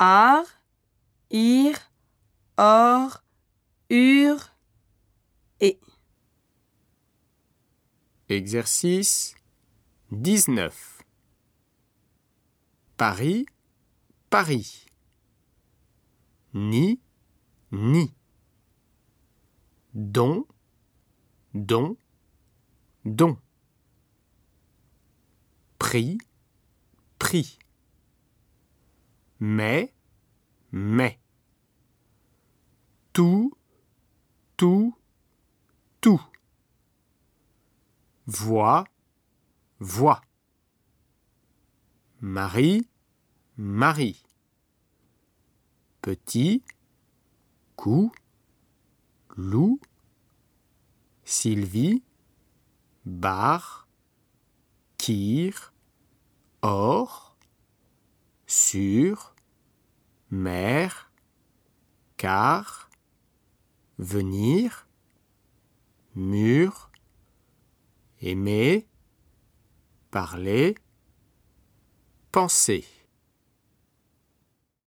ar, ir, or, ur et. Exercice 19. Paris, Paris. Ni, ni. Don, don, don. Prix, prix. Mais, mais. Tout, tout, tout. Voix, voix. Marie, Marie. Petit, cou, loup. Sylvie, bar, kir, or, sur, mer, car, venir, mur, aimer, parler, penser.